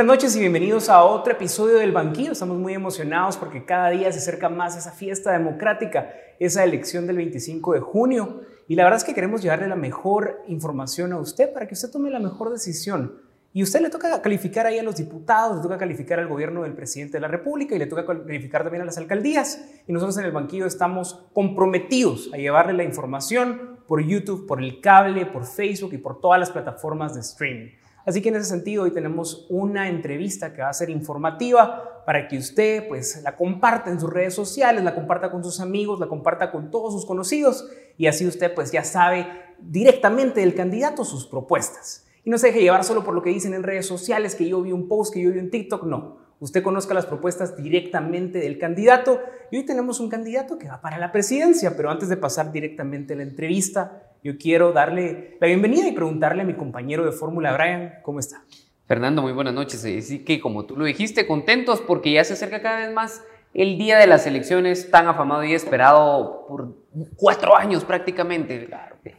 Buenas noches y bienvenidos a otro episodio del Banquillo. Estamos muy emocionados porque cada día se acerca más esa fiesta democrática, esa elección del 25 de junio. Y la verdad es que queremos llevarle la mejor información a usted para que usted tome la mejor decisión. Y usted le toca calificar ahí a los diputados, le toca calificar al gobierno del presidente de la República y le toca calificar también a las alcaldías. Y nosotros en el banquillo estamos comprometidos a llevarle la información por YouTube, por el cable, por Facebook y por todas las plataformas de streaming. Así que en ese sentido hoy tenemos una entrevista que va a ser informativa para que usted pues la comparta en sus redes sociales, la comparta con sus amigos, la comparta con todos sus conocidos y así usted pues ya sabe directamente del candidato sus propuestas. Y no se deje llevar solo por lo que dicen en redes sociales, que yo vi un post, que yo vi un TikTok, no. Usted conozca las propuestas directamente del candidato y hoy tenemos un candidato que va para la presidencia, pero antes de pasar directamente a la entrevista, yo quiero darle la bienvenida y preguntarle a mi compañero de fórmula, Brian, ¿cómo está? Fernando, muy buenas noches. Así que como tú lo dijiste, contentos porque ya se acerca cada vez más el día de las elecciones tan afamado y esperado por cuatro años prácticamente.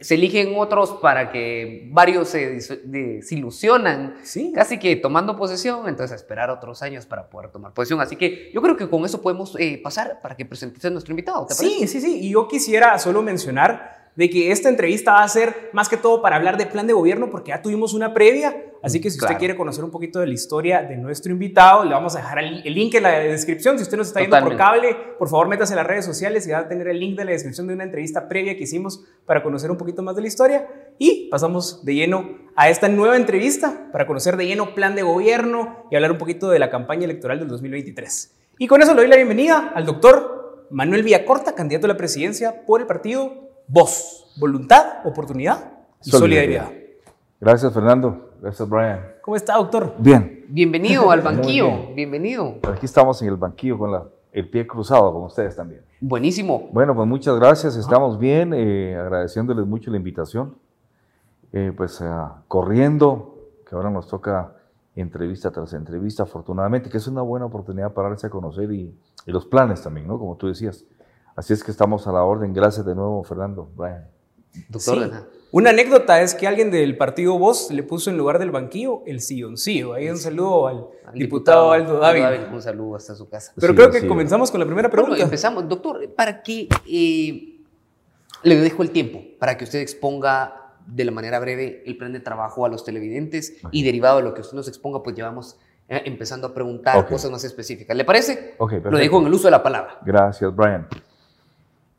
Se eligen otros para que varios se desilusionan, ¿Sí? casi que tomando posesión, entonces a esperar otros años para poder tomar posesión. Así que yo creo que con eso podemos eh, pasar para que presentes a nuestro invitado. sí, sí, sí. Y yo quisiera solo mencionar de que esta entrevista va a ser más que todo para hablar de plan de gobierno, porque ya tuvimos una previa. Así que si usted quiere conocer un poquito de la historia de nuestro invitado, le vamos a dejar el, link en la descripción. Si usted nos está viendo por cable, por favor métase en las redes sociales y va a tener el link de la descripción de una entrevista previa que hicimos para conocer un poquito más de la historia. Y pasamos de lleno a esta nueva entrevista para conocer de lleno plan de gobierno y hablar un poquito de la campaña electoral del 2023. Y con eso le doy la bienvenida al doctor Manuel Villacorta, candidato a la presidencia por el partido voz, voluntad, oportunidad y solidaridad. Gracias, Fernando. Gracias, Brian. ¿Cómo está, doctor? Bien. Bienvenido al banquillo. Bienvenido. Aquí estamos en el banquillo con el pie cruzado, con ustedes también. Buenísimo. Bueno, pues muchas gracias. Estamos bien, eh, agradeciéndoles mucho la invitación. Eh, pues eh, corriendo, que ahora nos toca entrevista tras entrevista, afortunadamente, que es una buena oportunidad para darse a conocer y, y los planes también, ¿no? Como tú decías. Así es que estamos a la orden. Gracias de nuevo, Fernando. Brian. Doctor, una anécdota es que alguien del partido Voz le puso en lugar del banquillo el silloncillo. Ahí un saludo al, diputado, Aldo David. Un saludo hasta su casa. Pero creo que comenzamos con la primera pregunta. empezamos. Doctor, ¿para qué eh, le dejo el tiempo? Para que usted exponga de la manera breve el plan de trabajo a los televidentes y derivado de lo que usted nos exponga, pues llevamos eh, empezando a preguntar cosas más específicas. ¿Le parece? lo dejo en el uso de la palabra. Gracias, Brian.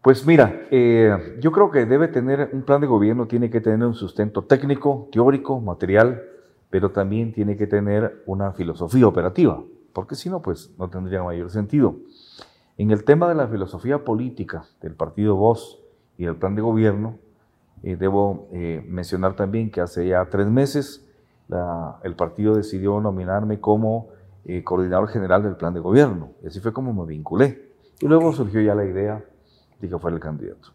Pues mira, eh, yo creo que debe tener un plan de gobierno, tiene que tener un sustento técnico, teórico, material, pero también tiene que tener una filosofía operativa, porque si no, pues no tendría mayor sentido. En el tema de la filosofía política del partido Voz y del plan de gobierno, eh, debo eh, mencionar también que hace ya tres meses el partido decidió nominarme como coordinador general del plan de gobierno. Y así fue como me vinculé. Y luego surgió ya la idea que fuera el candidato.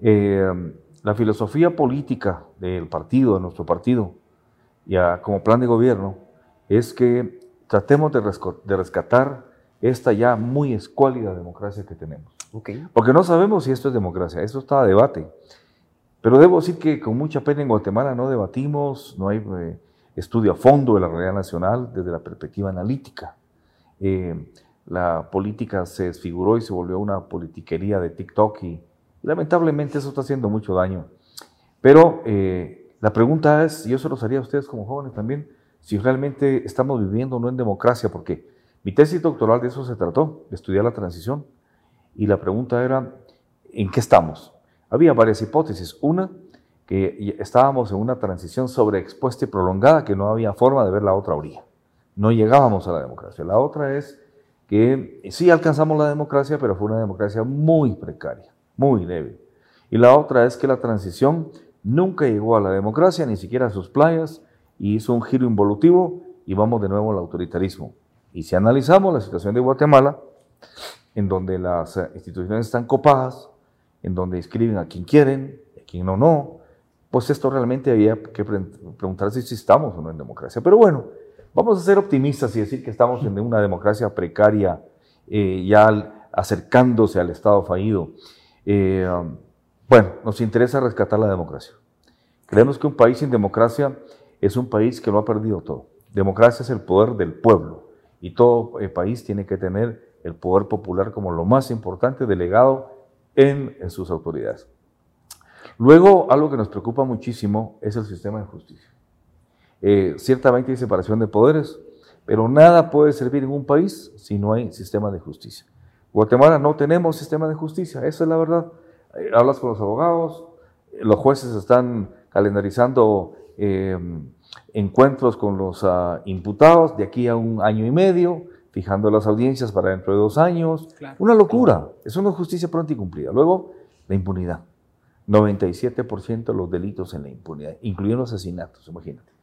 Eh, la filosofía política del partido, de nuestro partido, ya como plan de gobierno, es que tratemos de, rescatar esta ya muy escuálida democracia que tenemos. Porque no sabemos si esto es democracia, eso está a debate. Pero debo decir que con mucha pena en Guatemala no debatimos, no hay eh, estudio a fondo de la realidad nacional desde la perspectiva analítica. Eh, la política se desfiguró y se volvió una politiquería de TikTok y lamentablemente eso está haciendo mucho daño. Pero eh, la pregunta es, yo se los haría a ustedes como jóvenes también, si realmente estamos viviendo no en democracia, porque mi tesis doctoral de eso se trató, de estudiar la transición, y la pregunta era, ¿en qué estamos? Había varias hipótesis. Una, que estábamos en una transición sobreexpuesta y prolongada, que no había forma de ver la otra orilla. No llegábamos a la democracia. La otra es que sí alcanzamos la democracia, pero fue una democracia muy precaria, muy débil. Y la otra es que la transición nunca llegó a la democracia, ni siquiera a sus playas, y hizo un giro involutivo y vamos de nuevo al autoritarismo. Y si analizamos la situación de Guatemala, en donde las instituciones están copadas, en donde inscriben a quien quieren, a quien no, no, pues esto realmente había que preguntarse si estamos o no en democracia. Pero bueno, Vamos a ser optimistas y decir que estamos en una democracia precaria, eh, ya acercándose al Estado fallido. Eh, bueno, nos interesa rescatar la democracia. Creemos que un país sin democracia es un país que lo ha perdido todo. Democracia es el poder del pueblo y todo el país tiene que tener el poder popular como lo más importante delegado en sus autoridades. Luego, algo que nos preocupa muchísimo es el sistema de justicia. Eh, ciertamente hay separación de poderes, pero nada puede servir en un país si no hay sistema de justicia. Guatemala no tenemos sistema de justicia, esa es la verdad. Eh, hablas con los abogados, los jueces están calendarizando eh, encuentros con los uh, imputados de aquí a un año y medio, fijando las audiencias para dentro de dos años. Claro. Una locura, es una justicia pronta y cumplida. Luego, la impunidad. 97% de los delitos en la impunidad, incluyendo asesinatos, imagínate.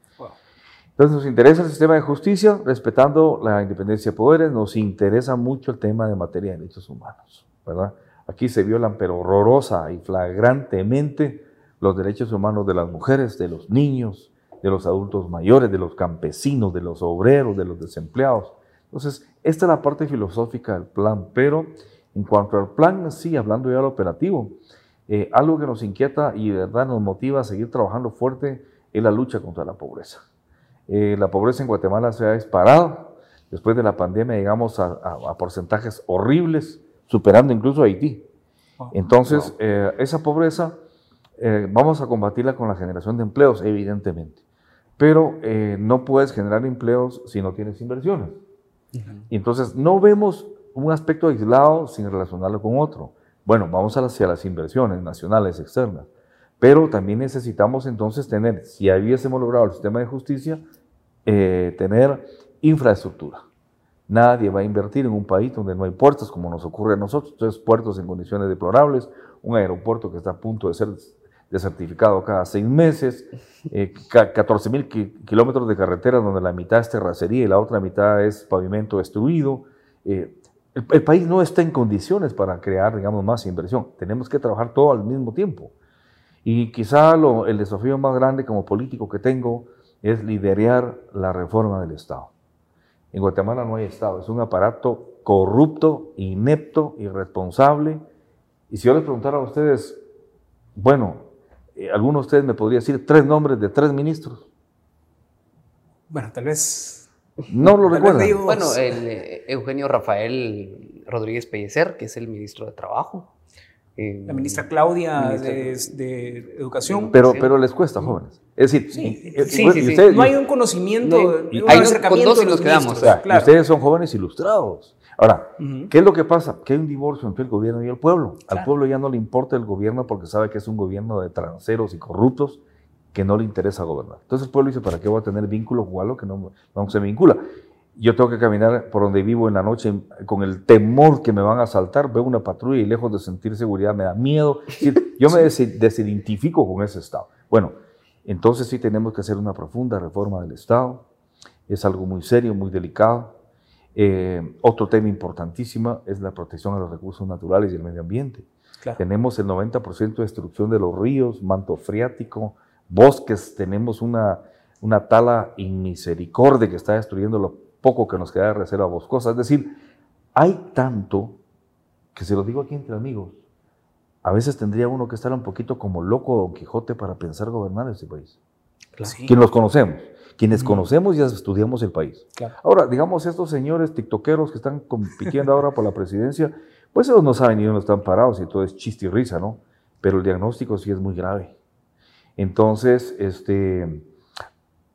Entonces nos interesa el sistema de justicia, respetando la independencia de poderes, nos interesa mucho el tema de materia de derechos humanos, ¿verdad? Aquí se violan, pero horrorosa y flagrantemente, los derechos humanos de las mujeres, de los niños, de los adultos mayores, de los campesinos, de los obreros, de los desempleados. Entonces, esta es la parte filosófica del plan, pero en cuanto al plan, sí, hablando ya del operativo, eh, algo que nos inquieta y verdad nos motiva a seguir trabajando fuerte es la lucha contra la pobreza. Eh, la pobreza en Guatemala se ha disparado. Después de la pandemia llegamos a, a, a porcentajes horribles, superando incluso a Haití. Entonces, eh, esa pobreza eh, vamos a combatirla con la generación de empleos, evidentemente. Pero eh, no puedes generar empleos si no tienes inversiones. Entonces no vemos un aspecto aislado sin relacionarlo con otro. Bueno, vamos hacia las inversiones nacionales, externas. Pero también necesitamos entonces tener, si hubiésemos logrado el sistema de justicia, eh, tener infraestructura. Nadie va a invertir en un país donde no hay puertos, como nos ocurre a nosotros. Entonces, puertos en condiciones deplorables, un aeropuerto que está a punto de ser desertificado cada seis meses, eh, 14 mil kilómetros de carretera donde la mitad es terracería y la otra mitad es pavimento destruido. Eh, el, el, país no está en condiciones para crear, digamos, más inversión. Tenemos que trabajar todo al mismo tiempo. Y quizá lo, el desafío más grande como político que tengo es liderar la reforma del Estado. En Guatemala no hay Estado, es un aparato corrupto, inepto, irresponsable. Y si yo les preguntara a ustedes, bueno, eh, alguno de ustedes me podría decir tres nombres de tres ministros. Bueno, tal vez. No lo recuerdo. Bueno, el, eh, Eugenio Rafael Rodríguez Pellecer, que es el ministro de Trabajo. Eh, la ministra Claudia ministra de, de, Educación. Pero, pero les cuesta, jóvenes. Es decir, sí, sí, sí, usted, no hay un conocimiento, no hay, un hay acercamiento. Con dos y nos quedamos. O sea, claro. Ustedes son jóvenes ilustrados. Ahora, uh -huh. ¿qué es lo que pasa? Que hay un divorcio entre el gobierno y el pueblo. Claro. Al pueblo ya no le importa el gobierno porque sabe que es un gobierno de tranceros y corruptos que no le interesa gobernar. Entonces el pueblo dice, ¿para qué voy a tener vínculo con algo que no, no se vincula? Yo tengo que caminar por donde vivo en la noche con el temor que me van a asaltar, veo una patrulla y lejos de sentir seguridad me da miedo. Yo me desidentifico con ese Estado. Bueno, entonces sí tenemos que hacer una profunda reforma del Estado. Es algo muy serio, muy delicado. Eh, otro tema importantísimo es la protección de los recursos naturales y el medio ambiente. Claro. Tenemos el 90% de destrucción de los ríos, manto freático, bosques, tenemos una, una tala inmisericordia que está destruyendo lo poco que nos queda de reserva boscosa. Es decir, hay tanto que se lo digo aquí entre amigos. A veces tendría uno que estar un poquito como loco Don Quijote para pensar gobernar este país. Claro. Quien los conocemos. Quienes mm. conocemos ya estudiamos el país. Claro. Ahora, digamos, estos señores tiktokeros que están compitiendo ahora por la presidencia, pues ellos no saben ni dónde están parados y todo es chiste y risa, ¿no? Pero el diagnóstico sí es muy grave. Entonces, este,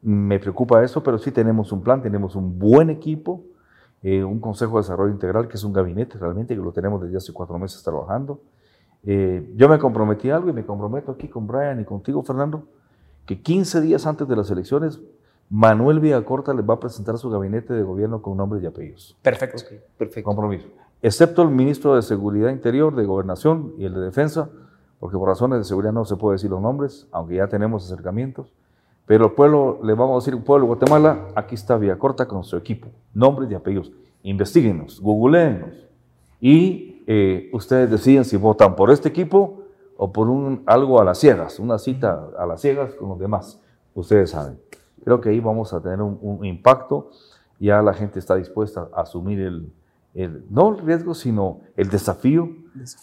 me preocupa eso, pero sí tenemos un plan, tenemos un buen equipo, eh, un Consejo de Desarrollo Integral, que es un gabinete realmente, que lo tenemos desde hace cuatro meses trabajando. Eh, yo me comprometí a algo y me comprometo aquí con Brian y contigo, Fernando, que 15 días antes de las elecciones Manuel Villacorta les va a presentar su gabinete de gobierno con nombres y apellidos. Perfecto. Okay, perfecto. Compromiso. Excepto el ministro de Seguridad Interior, de Gobernación y el de Defensa, porque por razones de seguridad no se puede decir los nombres, aunque ya tenemos acercamientos. Pero el pueblo, le vamos a decir, pueblo de Guatemala, aquí está Villacorta con su equipo, nombres y apellidos. Investíguenos, googleenos. Y eh, ustedes deciden si votan por este equipo o por un, algo a las ciegas, una cita a las ciegas con los demás. Ustedes saben. Creo que ahí vamos a tener un, un impacto. Ya la gente está dispuesta a asumir el, el, no el riesgo, sino el desafío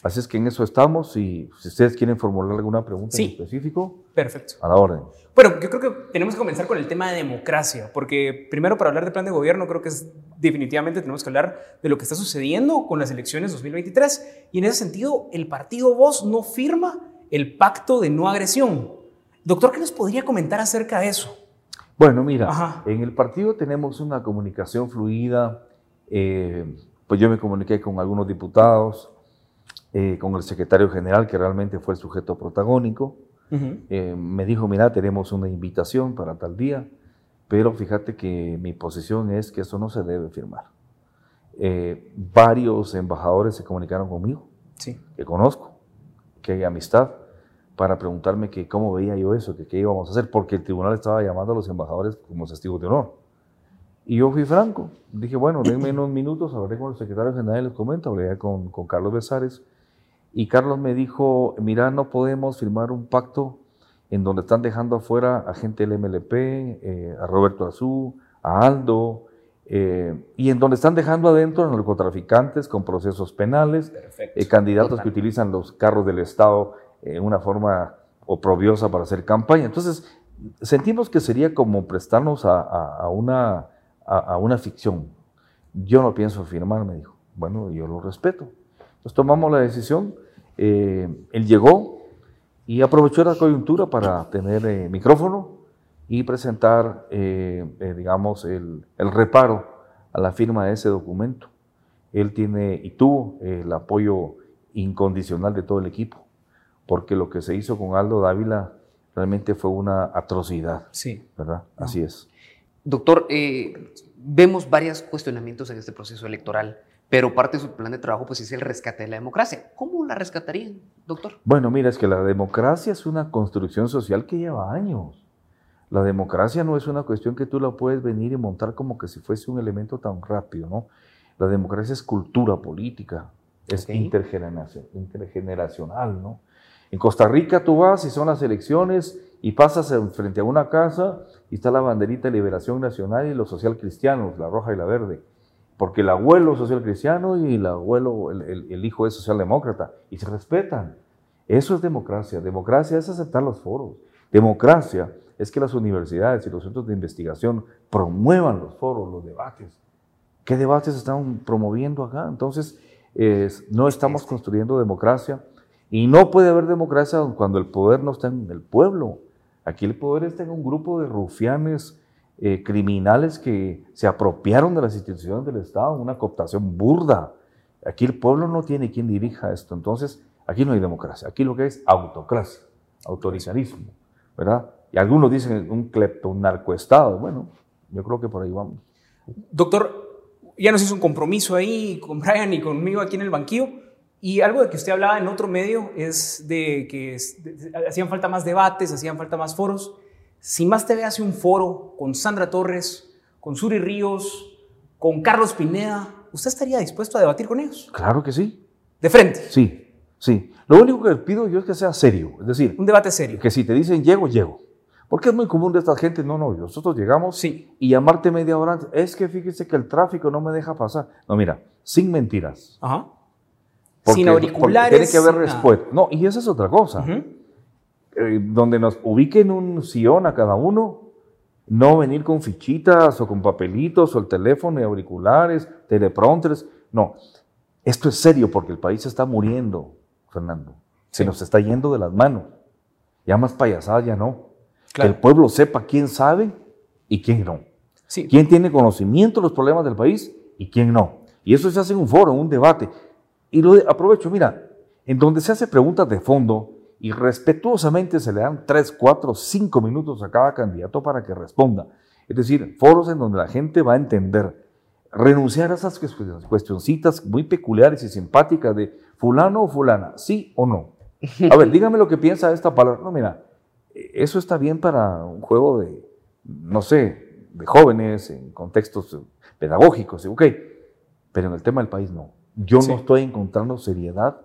Así es que en eso estamos y si ustedes quieren formular alguna pregunta en específico, perfecto. A la orden. Bueno, yo creo que tenemos que comenzar con el tema de democracia, porque primero para hablar de plan de gobierno creo que es definitivamente tenemos que hablar de lo que está sucediendo con las elecciones 2023 y en ese sentido el partido Voz no firma el pacto de no agresión. Doctor, ¿qué nos podría comentar acerca de eso? Bueno, mira, en el partido tenemos una comunicación fluida. Eh, pues yo me comuniqué con algunos diputados, eh, con el secretario general, que realmente fue el sujeto protagónico. Eh, me dijo, mira, tenemos una invitación para tal día, pero fíjate que mi posición es que eso no se debe firmar. varios embajadores se comunicaron conmigo, sí. que conozco, que hay amistad, para preguntarme que cómo veía yo eso, que qué íbamos a hacer, porque el tribunal estaba llamando a los embajadores como testigos de honor. Y yo fui franco, dije, bueno, denme unos minutos, hablé con el secretario general y les comento, hablé con, con Carlos Besares, y Carlos me dijo, mira, no podemos firmar un pacto en donde están dejando afuera a gente del MLP, eh, a Roberto Azú, a Aldo, eh, y en donde están dejando adentro a narcotraficantes con procesos penales, eh, candidatos que utilizan los carros del Estado en una forma oprobiosa para hacer campaña. Entonces, sentimos que sería como prestarnos a, una, a, una ficción. Yo no pienso firmar, me dijo. Bueno, yo lo respeto. Entonces tomamos la decisión. Eh, él llegó y aprovechó la coyuntura para tener eh, micrófono y presentar, eh, digamos, el, el, reparo a la firma de ese documento. Él tiene y tuvo el apoyo incondicional de todo el equipo porque lo que se hizo con Aldo Dávila realmente fue una atrocidad. Sí. ¿Verdad? Así es. Doctor, eh, vemos varios cuestionamientos en este proceso electoral, pero parte de su plan de trabajo pues, es el rescate de la democracia. ¿Cómo la rescatarían, doctor? Bueno, mira, es que la democracia es una construcción social que lleva años. La democracia no es una cuestión que tú la puedes venir y montar como que si fuese un elemento tan rápido, ¿no? La democracia es cultura política, es intergeneracional, ¿no? En Costa Rica tú vas y son las elecciones y pasas frente a una casa y está la banderita de Liberación Nacional y los social cristianos, la roja y la verde. Porque el abuelo es social cristiano y el abuelo, el, hijo es socialdemócrata y se respetan. Eso es democracia. Democracia es aceptar los foros. Democracia es que las universidades y los centros de investigación promuevan los foros, los debates. ¿Qué debates están promoviendo acá? Entonces, no estamos este. construyendo democracia y no puede haber democracia cuando el poder no está en el pueblo. Aquí el poder está en un grupo de rufianes eh, criminales que se apropiaron de las instituciones del Estado, una cooptación burda. Aquí el pueblo no tiene quien dirija esto. Entonces, aquí no hay democracia. Aquí lo que es autocracia, autoritarismo, ¿verdad? Y algunos dicen un clepto, un narcoestado. Bueno, yo creo que por ahí vamos. Doctor, ya nos hizo un compromiso ahí con Brian y conmigo aquí en el banquillo y algo de que usted hablaba en otro medio es de que hacían falta más debates, hacían falta más foros. Si Más TV hace un foro con Sandra Torres, con Suri Ríos, con Carlos Pineda, ¿usted estaría dispuesto a debatir con ellos? Claro que sí. ¿De frente? Sí, sí. Lo único que pido yo es que sea serio. Es decir, un debate serio. Que si te dicen llego, llego. Porque es muy común de esta gente, no, no, nosotros llegamos sí. y llamarte media hora antes, es que fíjese que el tráfico no me deja pasar. No, mira, sin mentiras. Ajá sin auriculares. Tiene que haber respuesta. No, y esa es otra cosa. Eh, donde nos ubiquen un sillón a cada uno, no venir con fichitas o con papelitos o el teléfono y auriculares, teleprompters. No, esto es serio porque el país está muriendo, Fernando. Se nos está yendo de las manos. Ya más payasadas ya no. Que el pueblo sepa quién sabe y quién no. Sí. Quién tiene conocimiento de los problemas del país y quién no. Y eso se hace en un foro, en un debate. Y lo aprovecho, mira, en donde se hace preguntas de fondo y respetuosamente se le dan 3, 4, 5 minutos a cada candidato para que responda. Es decir, foros en donde la gente va a entender, renunciar a esas cuestioncitas muy peculiares y simpáticas de fulano o fulana, sí o no. A ver, dígame lo que piensa de esta palabra. No, mira, eso está bien para un juego de, no sé, de jóvenes, en contextos pedagógicos, ok, pero en el tema del país no. Yo no estoy encontrando seriedad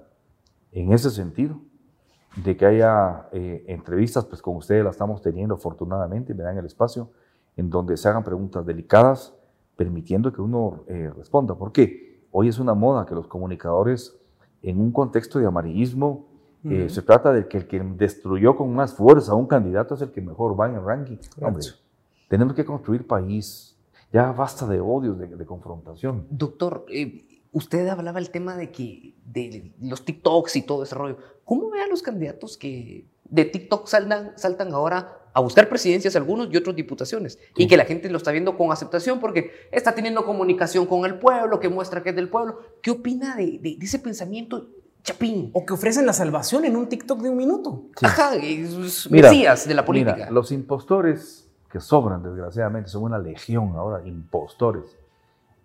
en ese sentido, de que haya eh, entrevistas, pues con ustedes las estamos teniendo afortunadamente, me dan el espacio, en donde se hagan preguntas delicadas, permitiendo que uno eh, responda. ¿Por qué? Hoy es una moda que los comunicadores en un contexto de amarillismo, eh, se trata de que el que destruyó con más fuerza a un candidato es el que mejor va en el ranking. Hombre, tenemos que construir país. Ya basta de odios, de, confrontación. Doctor, eh, usted hablaba el tema de que de los TikToks y todo ese rollo. ¿Cómo ve a los candidatos que de TikTok saltan, saltan ahora a buscar presidencias algunos y otros diputaciones? Y que la gente lo está viendo con aceptación porque está teniendo comunicación con el pueblo, que muestra que es del pueblo. ¿Qué opina de, de, ese pensamiento chapín? O que ofrecen la salvación en un TikTok de un minuto. Ajá, mesías de la política. Mira, los impostores que sobran, desgraciadamente, son una legión ahora, impostores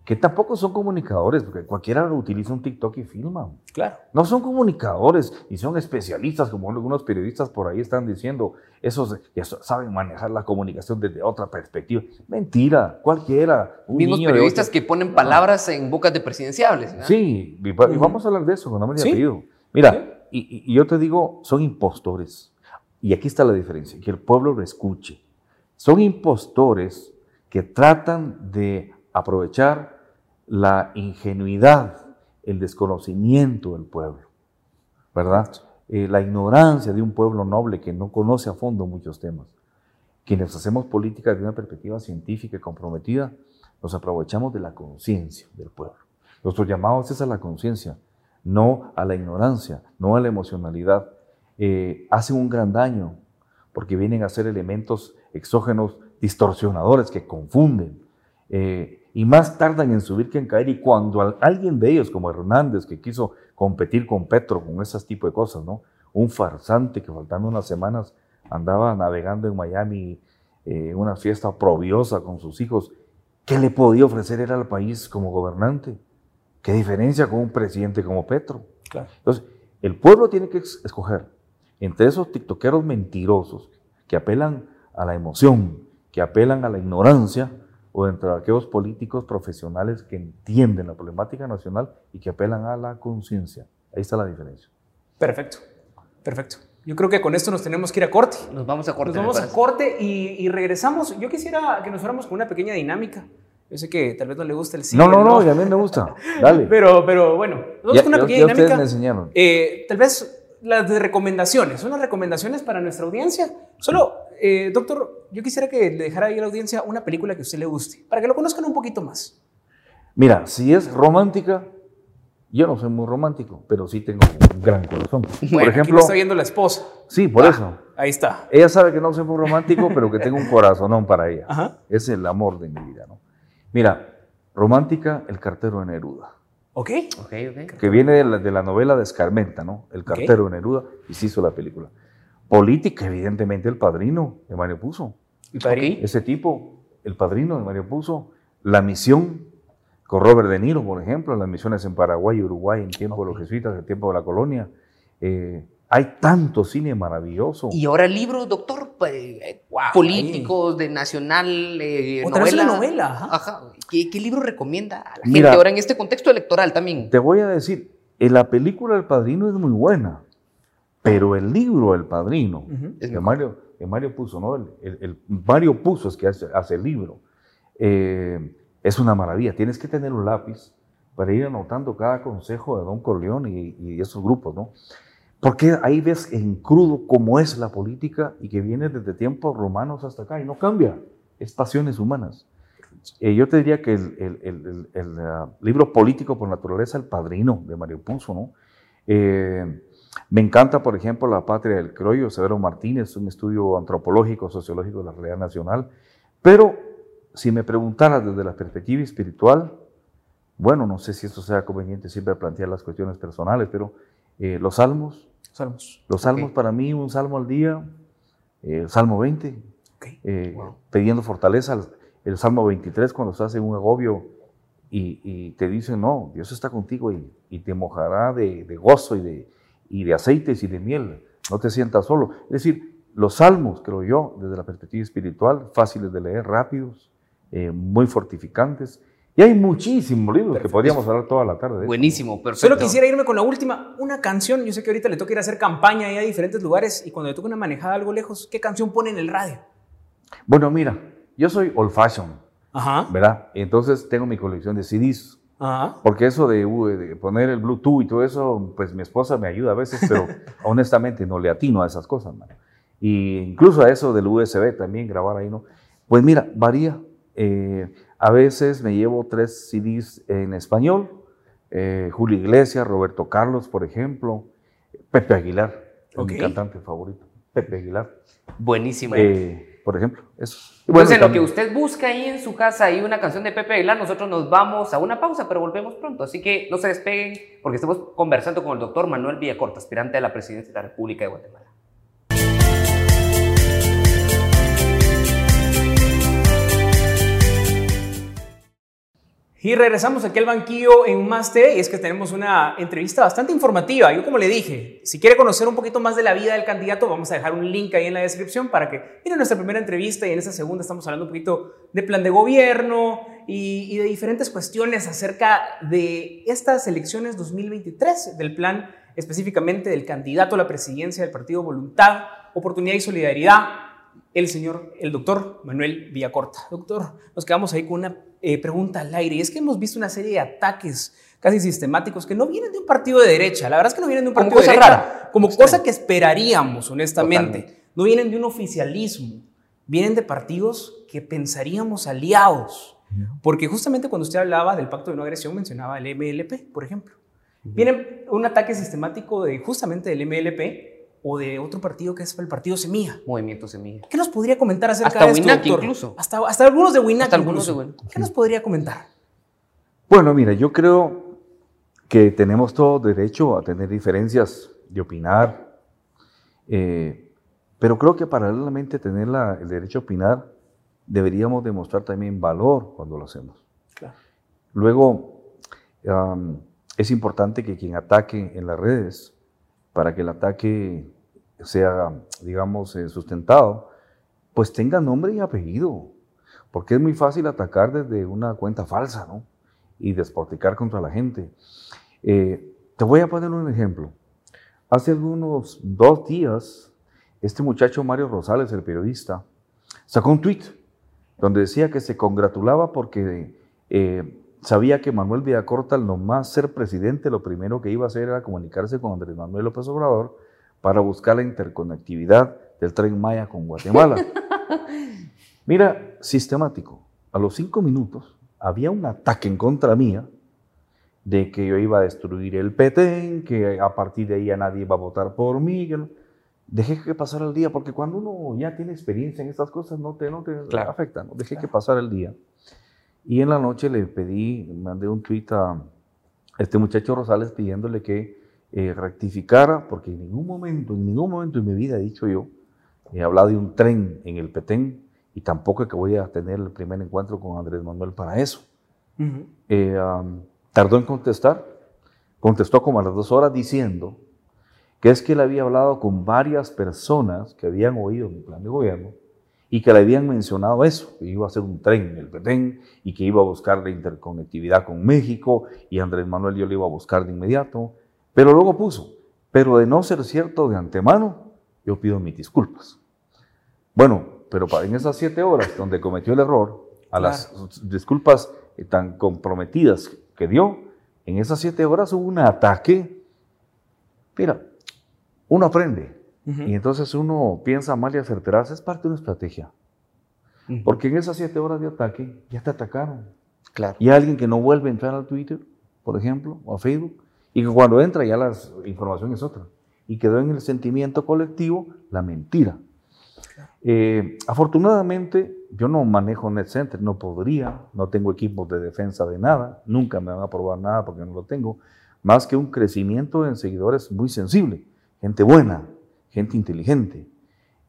que tampoco son comunicadores, porque cualquiera utiliza un TikTok y filma. Claro. No son comunicadores y son especialistas, como algunos periodistas por ahí están diciendo, esos que saben manejar la comunicación desde otra perspectiva. Mentira, cualquiera. Un Mismos periodistas que ponen palabras en bocas de presidenciables. Sí, y, vamos a hablar de eso, con nombre y apellido. Mira, y, y yo te digo, son impostores. Y aquí está la diferencia, que el pueblo lo escuche. Son impostores que tratan de aprovechar la ingenuidad, el desconocimiento del pueblo, ¿verdad? Eh, la ignorancia de un pueblo noble que no conoce a fondo muchos temas. Quienes hacemos política desde una perspectiva científica y comprometida, nos aprovechamos de la conciencia del pueblo. Nuestro llamado es a la conciencia, no a la ignorancia, no a la emocionalidad. Eh, hacen un gran daño porque vienen a ser elementos exógenos distorsionadores que confunden. Eh, y más tardan en subir que en caer. Y cuando alguien de ellos, como Hernández, que quiso competir con Petro, con esas tipo de cosas, ¿no? Un farsante que faltando unas semanas andaba navegando en Miami eh, una fiesta probiosa con sus hijos. ¿Qué le podía ofrecer él al país como gobernante? ¿Qué diferencia con un presidente como Petro? Entonces, el pueblo tiene que escoger entre esos tiktokeros mentirosos que apelan a la emoción, que apelan a la ignorancia, o entre aquellos políticos profesionales que entienden la problemática nacional y que apelan a la conciencia. Ahí está la diferencia. Perfecto, perfecto. Yo creo que con esto nos tenemos que ir a corte. Nos vamos a corte. Nos vamos a corte y, regresamos. Yo quisiera que nos fuéramos con una pequeña dinámica. Yo sé que tal vez no le gusta el cine. No, no, no, y a mí me gusta. Dale. pero, pero bueno, nos vamos con una pequeña dinámica. Ustedes me enseñaron. Eh, tal vez las de recomendaciones, unas recomendaciones para nuestra audiencia. Solo eh, doctor, yo quisiera que le dejara ahí a la audiencia una película que a usted le guste, para que lo conozcan un poquito más. Mira, si es romántica, yo no soy muy romántico, pero sí tengo un gran corazón. por ejemplo, aquí lo está viendo la esposa. Sí, por ah, eso. Ahí está. Ella sabe que no soy muy romántico, pero que tengo un corazonón para ella. Ajá. Es el amor de mi vida, ¿no? Mira, romántica, El cartero de Neruda. Ok. okay, okay. Que viene de la, de la, novela de Escarmenta, ¿no? El cartero de Neruda, y se hizo la película. Política, evidentemente, el padrino de Mario Puzo. Ese tipo, el padrino de Mario Puzo. La misión con Robert De Niro, por ejemplo, las misiones en Paraguay y Uruguay en tiempo de los jesuitas, en tiempo de la colonia. Eh, hay tanto cine maravilloso. Y ahora libros, doctor, pues, eh, políticos, de nacional, eh, novela. novela. Ajá. ¿Qué, libro recomienda a la gente ahora en este contexto electoral también? Te voy a decir, la película El Padrino es muy buena. Pero el libro El Padrino, que, Mario, Mario puso, ¿no? El, Mario puso es que hace, el libro. Eh, es una maravilla. Tienes que tener un lápiz para ir anotando cada consejo de Don Corleone y, y esos grupos, ¿no? Porque ahí ves en crudo cómo es la política y que viene desde tiempos romanos hasta acá y no cambia. Es pasiones humanas. Eh, yo te diría que el, uh, libro político por naturaleza, El Padrino, de Mario Puzo, ¿no? Eh, me encanta, por ejemplo, La Patria del Croyo, Severo Martínez, un estudio antropológico, sociológico de la realidad nacional. Pero si me preguntaras desde la perspectiva espiritual, bueno, no sé si esto sea conveniente siempre plantear las cuestiones personales, pero eh, los salmos, salmos. Los salmos para mí, un salmo al día, eh, el Salmo 20, eh, pidiendo fortaleza, el Salmo 23 cuando estás en un agobio y, te dicen, no, Dios está contigo y, te mojará de, de gozo y de, y de aceites y de miel. No te sientas solo. Es decir, los salmos, creo yo, desde la perspectiva espiritual, fáciles de leer, rápidos, eh, muy fortificantes. Y hay muchísimos libros que podríamos hablar toda la tarde. Buenísimo, perfecto. Solo quisiera irme con la última, una canción. Yo sé que ahorita le toca ir a hacer campaña ahí a diferentes lugares y cuando le toca una manejada algo lejos, ¿qué canción pone en el radio? Bueno, mira, yo soy old fashion, Ajá. ¿verdad? Entonces tengo mi colección de CDs Porque eso de, de, poner el Bluetooth y todo eso, pues mi esposa me ayuda a veces, pero honestamente no le atino a esas cosas, man. Y incluso a eso del USB también, grabar ahí, ¿no? Pues mira, varía. Eh, a veces me llevo tres CDs en español, eh, Julio Iglesias, Roberto Carlos, por ejemplo, Pepe Aguilar, mi cantante favorito, Pepe Aguilar. Buenísimo. Eh, por ejemplo, eso. Entonces, lo que usted busca ahí en su casa y una canción de Pepe Aguilar, nosotros nos vamos a una pausa, pero volvemos pronto. Así que no se despeguen porque estamos conversando con el doctor Manuel Villacorta, aspirante a la presidencia de la República de Guatemala. Y regresamos aquí al banquillo en Más T y es que tenemos una entrevista bastante informativa. Yo como le dije, si quiere conocer un poquito más de la vida del candidato, vamos a dejar un link ahí en la descripción para que miren nuestra primera entrevista y en esta segunda estamos hablando un poquito de plan de gobierno y, y de diferentes cuestiones acerca de estas elecciones 2023, del plan específicamente del candidato a la presidencia del Partido Voluntad, Oportunidad y Solidaridad, el señor, el doctor Manuel Villacorta. Doctor, nos quedamos ahí con una eh, pregunta al aire. Y es que hemos visto una serie de ataques casi sistemáticos que no vienen de un partido de derecha. La verdad es que no vienen de un partido de derecha. Como cosa que esperaríamos, honestamente. No vienen de un oficialismo. Vienen de partidos que pensaríamos aliados. Porque justamente cuando usted hablaba del pacto de no agresión mencionaba el MLP, por ejemplo. Viene un ataque sistemático de justamente del MLP o de otro partido que es el partido Semilla. Movimiento Semilla. ¿Qué nos podría comentar acerca de esto, Winac incluso. Hasta, hasta algunos de Winac hasta Algunos de ¿Qué nos podría comentar? Bueno, mira, yo creo que tenemos todo derecho a tener diferencias de opinar, eh, pero creo que paralelamente tener la, el derecho a opinar deberíamos demostrar también valor cuando lo hacemos. Claro. Luego, es importante que quien ataque en las redes, para que el ataque sea, digamos, eh, sustentado, pues tenga nombre y apellido. Porque es muy fácil atacar desde una cuenta falsa, ¿no? Y despoticar contra la gente. Eh, te voy a poner un ejemplo. Hace algunos dos días, este muchacho Mario Rosales, el periodista, sacó un tweet donde decía que se congratulaba porque eh, sabía que Manuel Villacorta, al nomás ser presidente, lo primero que iba a hacer era comunicarse con Andrés Manuel López Obrador para buscar la interconectividad del tren Maya con Guatemala. Mira, sistemático. A los cinco minutos había un ataque en contra mía de que yo iba a destruir el PT, que a partir de ahí ya nadie iba a votar por mí. Dejé que pasara el día, porque cuando uno ya tiene experiencia en estas cosas no te, no te afecta. ¿no? Dejé que pasara el día. Y en la noche le pedí, mandé un tweet a este muchacho Rosales pidiéndole que eh, rectificara, porque en ningún momento, en ningún momento en mi vida he dicho yo, he hablado de un tren en el Petén y tampoco es que voy a tener el primer encuentro con Andrés Manuel para eso. Eh, tardó en contestar, contestó como a las dos horas diciendo que es que él había hablado con varias personas que habían oído mi plan de gobierno y que le habían mencionado eso, que iba a hacer un tren en el Petén y que iba a buscar la interconectividad con México y Andrés Manuel yo le iba a buscar de inmediato. Pero luego puso, pero de no ser cierto de antemano, yo pido mis disculpas. Bueno, pero en esas siete horas donde cometió el error, a las disculpas eh, tan comprometidas que dio, en esas siete horas hubo un ataque. Mira, uno aprende. Y entonces uno piensa mal y acertarás, es parte de una estrategia. Porque en esas siete horas de ataque ya te atacaron. Claro. Y alguien que no vuelve a entrar al Twitter, por ejemplo, o a Facebook, y que cuando entra ya la información es otra. Y quedó en el sentimiento colectivo la mentira. Eh, afortunadamente, yo no manejo NetCenter, no podría, no tengo equipos de defensa de nada, nunca me van a probar nada porque no lo tengo, más que un crecimiento en seguidores muy sensible, gente buena, gente inteligente.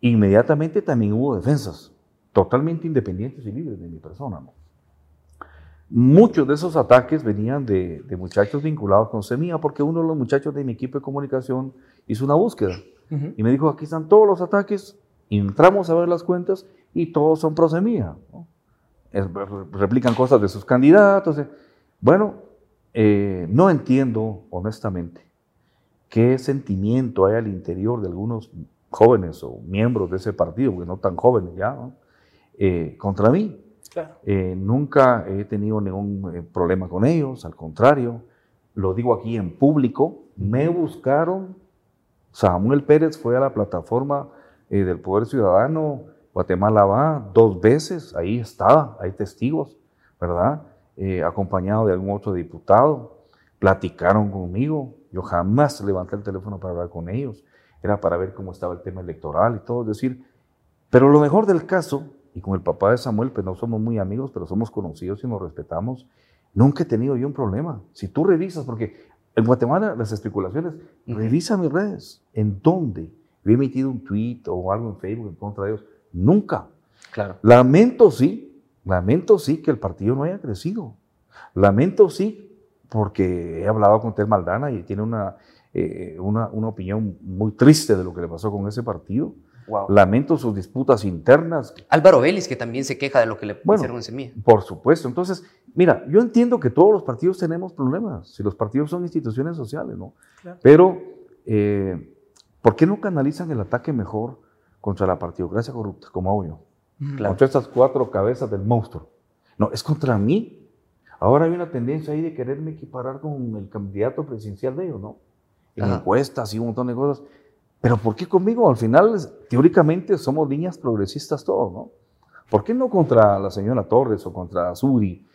Inmediatamente también hubo defensas, totalmente independientes y libres de mi persona. ¿no? Muchos de esos ataques venían de, muchachos vinculados con Semilla, porque uno de los muchachos de mi equipo de comunicación hizo una búsqueda y me dijo, aquí están todos los ataques, entramos a ver las cuentas y todos son pro Semilla. replican cosas de sus candidatos. Bueno, eh, no entiendo honestamente qué sentimiento hay al interior de algunos jóvenes o miembros de ese partido, porque no tan jóvenes ya, eh, contra mí. Eh, nunca he tenido ningún eh, problema con ellos, al contrario, lo digo aquí en público, me buscaron, Samuel Pérez fue a la plataforma eh, del Poder Ciudadano, Guatemala va dos veces, ahí estaba, hay testigos, ¿verdad? acompañado de algún otro diputado, platicaron conmigo, yo jamás levanté el teléfono para hablar con ellos, era para ver cómo estaba el tema electoral y todo, es decir, pero lo mejor del caso y con el papá de Samuel, pues no somos muy amigos, pero somos conocidos y nos respetamos. Nunca he tenido yo un problema. Si tú revisas, porque en Guatemala las especulaciones, revisa mis redes. ¿En dónde? he emitido un tweet o algo en Facebook en contra de ellos. Nunca. Claro. Lamento sí, lamento sí que el partido no haya crecido. Lamento sí, porque he hablado con Ted Maldana y tiene una, eh, una, una opinión muy triste de lo que le pasó con ese partido. Lamento sus disputas internas. Álvaro Vélez, que también se queja de lo que le hicieron en Semilla. Por supuesto. Entonces, mira, yo entiendo que todos los partidos tenemos problemas, si los partidos son instituciones sociales, ¿no? Pero, eh, ¿por qué no canalizan el ataque mejor contra la partidocracia corrupta, como hago yo? Contra estas cuatro cabezas del monstruo. No, es contra mí. Ahora hay una tendencia ahí de quererme equiparar con el candidato presidencial de ellos, ¿no? En encuestas y un montón de cosas. Pero ¿por qué conmigo? Al final, teóricamente, somos líneas progresistas todos, ¿no? ¿Por qué no contra la señora Torres o contra Suri?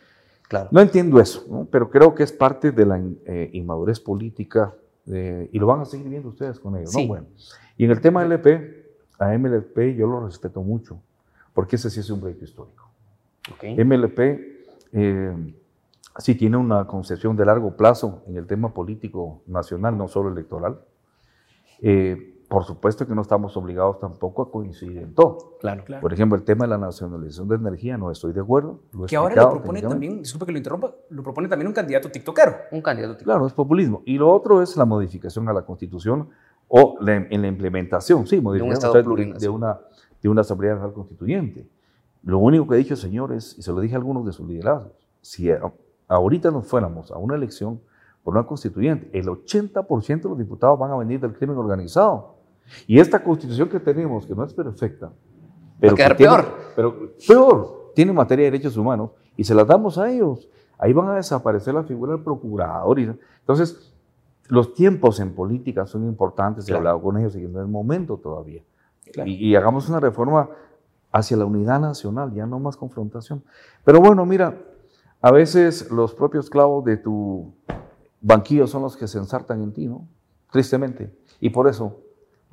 Claro. No entiendo eso, ¿no? pero creo que es parte de la eh, inmadurez política y lo van a seguir viendo ustedes con ellos, ¿no? Bueno, y en el tema del LP, a MLP yo lo respeto mucho, porque ese sí es un proyecto histórico. Okay. MLP eh, sí tiene una concepción de largo plazo en el tema político nacional, no solo electoral. Eh, por supuesto que no estamos obligados tampoco a coincidir en todo. Claro, claro. Por ejemplo, el tema de la nacionalización de energía, no estoy de acuerdo. que ahora lo propone también, disculpe que lo interrumpa, lo propone también un candidato tiktokero. Un candidato tiktokero. Claro, es populismo. Y lo otro es la modificación a la Constitución o en la implementación, sí, modificación de, de, una, de una Asamblea Nacional Constituyente. Lo único que he dicho, señores, y se lo dije a algunos de sus liderazgos, si ahorita nos fuéramos a una elección por una constituyente, el 80% de los diputados van a venir del crimen organizado y esta constitución que tenemos, que no es perfecta, pero peor. pero peor, tiene materia de derechos humanos y se las damos a ellos. Ahí van a desaparecer la figura del procurador. Y, entonces, los tiempos en política son importantes. He hablado con ellos y no es momento todavía. Y, y, hagamos una reforma hacia la unidad nacional, ya no más confrontación. Pero bueno, mira, a veces los propios clavos de tu banquillo son los que se ensartan en ti, ¿no? Tristemente. Y por eso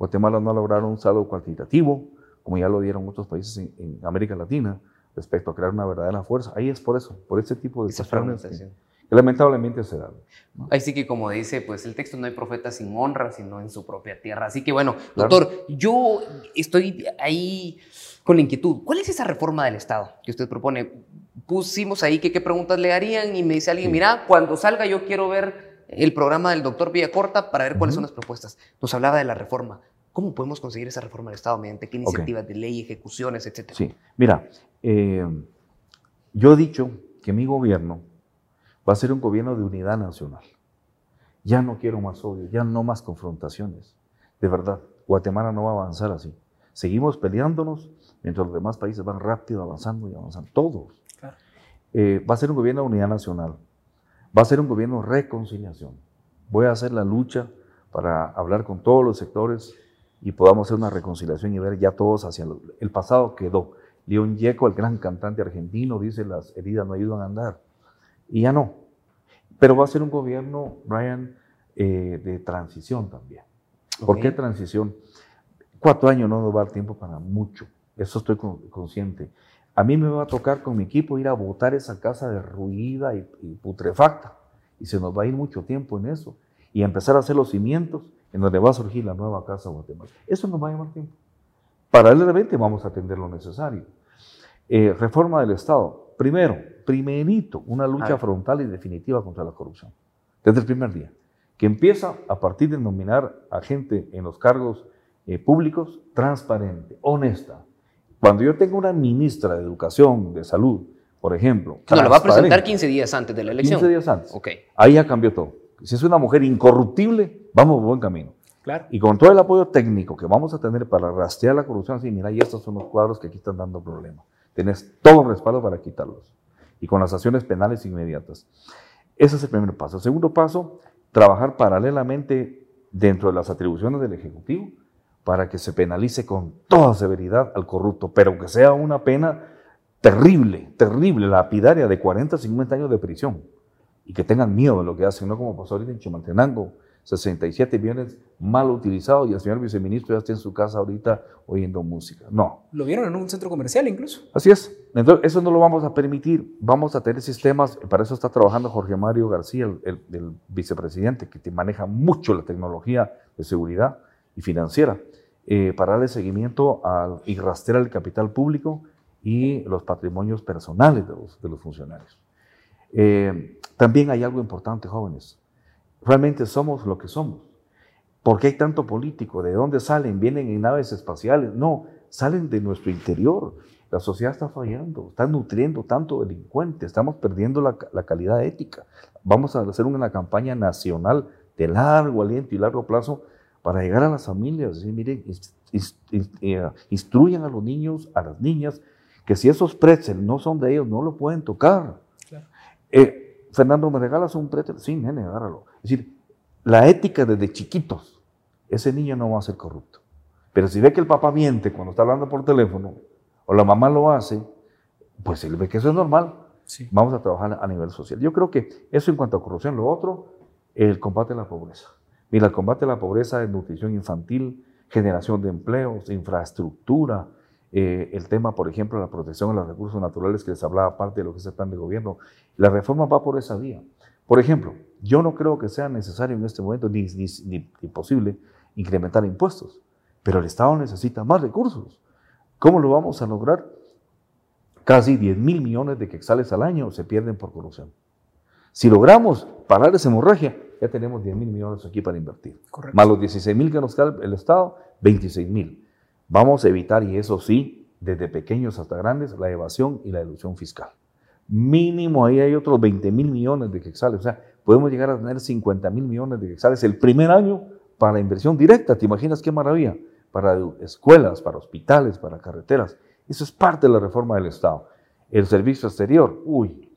Guatemala no lograron un saldo cuantitativo, como ya lo dieron otros países en, América Latina, respecto a crear una verdadera fuerza. Ahí es por eso, por ese tipo de cuestiones que, lamentablemente se dan. Ahí sí que como dice, pues el texto no hay profeta sin honra, sino en su propia tierra. Así que bueno, doctor, yo estoy ahí con la inquietud. ¿Cuál es esa reforma del Estado que usted propone? Pusimos ahí que qué preguntas le harían y me dice alguien, mira, cuando salga yo quiero ver el programa del doctor Villacorta para ver cuáles son las propuestas. Nos hablaba de la reforma. ¿Cómo podemos conseguir esa reforma del Estado? ¿Mediante qué iniciativas de ley, ejecuciones, etcétera? Sí, mira, eh, yo he dicho que mi gobierno va a ser un gobierno de unidad nacional. Ya no quiero más odio, ya no más confrontaciones. De verdad, Guatemala no va a avanzar así. Seguimos peleándonos mientras los demás países van rápido avanzando y avanzando. Todos. Eh, va a ser un gobierno de unidad nacional. Va a ser un gobierno de reconciliación. Voy a hacer la lucha para hablar con todos los sectores y podamos hacer una reconciliación y ver ya todos hacia el pasado quedó. León Yeco, el gran cantante argentino, dice las heridas no ayudan a andar. Y ya no. Pero va a ser un gobierno, Brian, eh, de transición también. ¿Por qué transición? Cuatro años no nos va a dar tiempo para mucho. Eso estoy consciente. A mí me va a tocar con mi equipo ir a votar esa casa derruida y, y putrefacta. Y se nos va a ir mucho tiempo en eso. Y empezar a hacer los cimientos en donde va a surgir la nueva Casa Guatemala. Eso nos va a llevar tiempo. Paralelamente vamos a atender lo necesario. Eh, reforma del Estado. Primero, primerito, una lucha frontal y definitiva contra la corrupción. Desde el primer día. Que empieza a partir de nominar a gente en los cargos eh, públicos transparente, honesta. Cuando yo tengo una ministra de Educación, de Salud, por ejemplo. No, la va a presentar 15 días antes de la elección. 15 días antes. Ok. Ahí ya cambió todo. Si es una mujer incorruptible, vamos por buen camino. Claro. Y con todo el apoyo técnico que vamos a tener para rastrear la corrupción, así, mira, y estos son los cuadros que aquí están dando problemas. Tenés todo el respaldo para quitarlos y con las acciones penales inmediatas. Ese es el primer paso. El segundo paso, trabajar paralelamente dentro de las atribuciones del Ejecutivo para que se penalice con toda severidad al corrupto, pero que sea una pena terrible, terrible, lapidaria de 40, 50 años de prisión y que tengan miedo de lo que hacen, no como pasó ahorita en Chimaltenango, 67 millones mal utilizados y el señor viceministro ya está en su casa ahorita oyendo música. No. Lo vieron en un centro comercial incluso. Así es. Entonces, eso no lo vamos a permitir. Vamos a tener sistemas, para eso está trabajando Jorge Mario García, el, vicepresidente, que maneja mucho la tecnología de seguridad y financiera, eh, para darle seguimiento al, y rastrear el capital público y los patrimonios personales de los, de los funcionarios. Eh, también hay algo importante, jóvenes. Realmente somos lo que somos. ¿Por qué hay tanto político? ¿De dónde salen? ¿Vienen en naves espaciales? No, salen de nuestro interior. La sociedad está fallando, está nutriendo tanto delincuente, estamos perdiendo la, la calidad ética. Vamos a hacer una campaña nacional de largo aliento y largo plazo para llegar a las familias. Decir, miren, eh, instruyan a los niños, a las niñas, que si esos pretzels no son de ellos, no lo pueden tocar. Eh, Fernando, ¿me regalas un pretzel? Sí, nene, agárralo. Es decir, la ética desde chiquitos, ese niño no va a ser corrupto. Pero si ve que el papá miente cuando está hablando por teléfono, o la mamá lo hace, pues él ve que eso es normal. Vamos a trabajar a nivel social. Yo creo que eso en cuanto a corrupción. Lo otro, el combate a la pobreza. Mira, el combate a la pobreza es nutrición infantil, generación de empleos, infraestructura, eh, el tema, por ejemplo, de la protección de los recursos naturales que les hablaba parte de lo que es el plan de gobierno. La reforma va por esa vía. Por ejemplo, yo no creo que sea necesario en este momento ni, ni, posible incrementar impuestos, pero el Estado necesita más recursos. ¿Cómo lo vamos a lograr? Casi 10 mil millones de quexales al año se pierden por corrupción. Si logramos parar esa hemorragia, ya tenemos 10 mil millones aquí para invertir. Más los 16 mil que nos da el Estado, 26 mil. Vamos a evitar, y eso sí, desde pequeños hasta grandes, la evasión y la ilusión fiscal. Mínimo ahí hay otros 20 mil millones de quexales. O sea, podemos llegar a tener 50 mil millones de quexales el primer año para la inversión directa. ¿Te imaginas qué maravilla? Para escuelas, para hospitales, para carreteras. Eso es parte de la reforma del Estado. El servicio exterior, uy,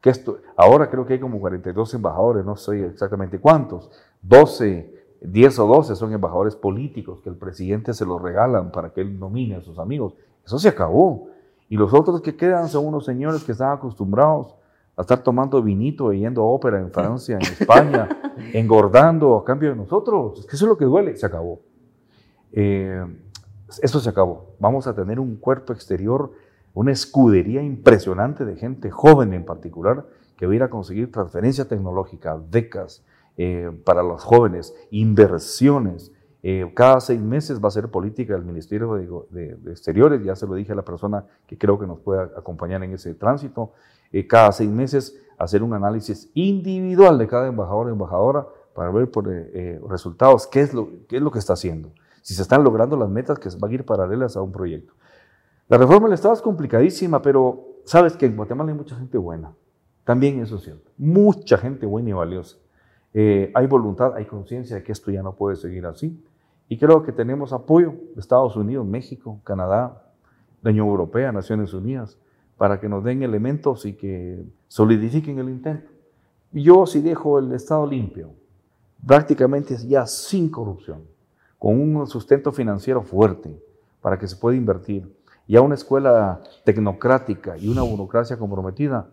que esto, ahora creo que hay como 42 embajadores, no sé exactamente cuántos, 12 10 o 12 son embajadores políticos que el presidente se los regalan para que él nomine a sus amigos. Eso se acabó. Y los otros que quedan son unos señores que están acostumbrados a estar tomando vinito y yendo a ópera en Francia, en España, engordando a cambio de nosotros. Es que eso es lo que duele. Se acabó. Eh, eso se acabó. Vamos a tener un cuerpo exterior, una escudería impresionante de gente joven en particular, que va a ir a conseguir transferencia tecnológica, becas, eh, para los jóvenes, inversiones. Eh, cada seis meses va a ser política del Ministerio de, Exteriores, ya se lo dije a la persona que creo que nos puede acompañar en ese tránsito. Eh, cada seis meses hacer un análisis individual de cada embajador o embajadora para ver por resultados qué es, lo, qué es lo que está haciendo, si se están logrando las metas que van a ir paralelas a un proyecto. La reforma del Estado es complicadísima, pero sabes que en Guatemala hay mucha gente buena. También eso es cierto. Mucha gente buena y valiosa. Eh, hay voluntad, hay conciencia de que esto ya no puede seguir así. Y creo que tenemos apoyo de Estados Unidos, México, Canadá, la Unión Europea, Naciones Unidas, para que nos den elementos y que solidifiquen el intento. Yo si dejo el Estado limpio, prácticamente ya sin corrupción, con un sustento financiero fuerte para que se pueda invertir, y a una escuela tecnocrática y una burocracia comprometida,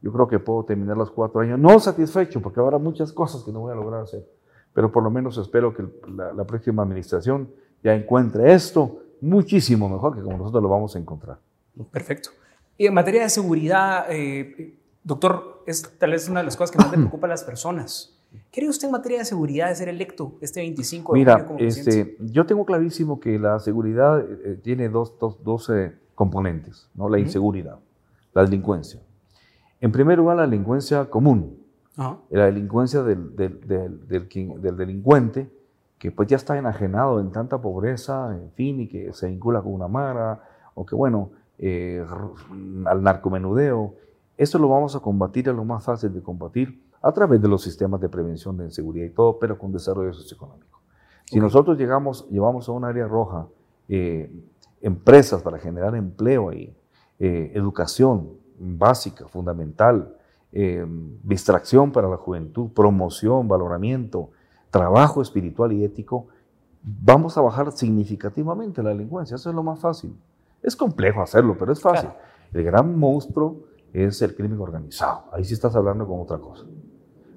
yo creo que puedo terminar los cuatro años, no satisfecho, porque habrá muchas cosas que no voy a lograr hacer, pero por lo menos espero que la, próxima administración ya encuentre esto muchísimo mejor que como nosotros lo vamos a encontrar. Perfecto. Y en materia de seguridad, eh, doctor, es tal vez una de las cosas que más le preocupa a las personas. ¿Qué haría usted en materia de seguridad de ser electo este 25 de Mira, este, yo tengo clarísimo que la seguridad eh, eh, tiene dos, dos, componentes, ¿no? la inseguridad, la delincuencia. En primer lugar, la delincuencia común, la delincuencia del, delincuente que pues ya está enajenado en tanta pobreza, en fin, y que se vincula con una mara, o que bueno, eh, al narcomenudeo. Esto lo vamos a combatir, es lo más fácil de combatir a través de los sistemas de prevención de inseguridad y todo, pero con desarrollo socioeconómico. Si nosotros llegamos, llevamos a un área roja eh, empresas para generar empleo ahí, eh, educación básica, fundamental, eh, distracción para la juventud, promoción, valoramiento, trabajo espiritual y ético, vamos a bajar significativamente la delincuencia. Eso es lo más fácil. Es complejo hacerlo, pero es fácil. El gran monstruo es el crimen organizado. Ahí sí estás hablando con otra cosa.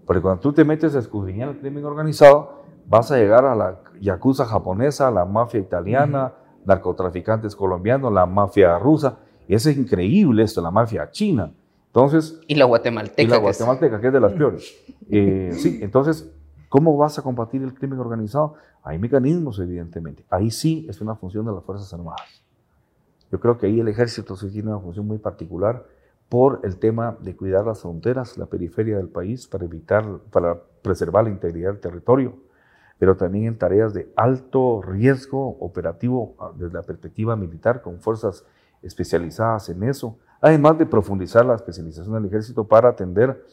Porque cuando tú te metes a escudriñar el crimen organizado, vas a llegar a la yakuza japonesa, la mafia italiana, narcotraficantes colombianos, la mafia rusa. Y es increíble esto, la mafia china. Entonces, y la guatemalteca. Y la guatemalteca, que es de las peores. Eh, sí, entonces, ¿cómo vas a combatir el crimen organizado? Hay mecanismos, evidentemente. Ahí sí es una función de las Fuerzas Armadas. Yo creo que ahí el ejército sí tiene una función muy particular por el tema de cuidar las fronteras, la periferia del país, para evitar, para preservar la integridad del territorio, pero también en tareas de alto riesgo operativo ah, desde la perspectiva militar, con fuerzas especializadas en eso, además de profundizar la especialización del ejército para atender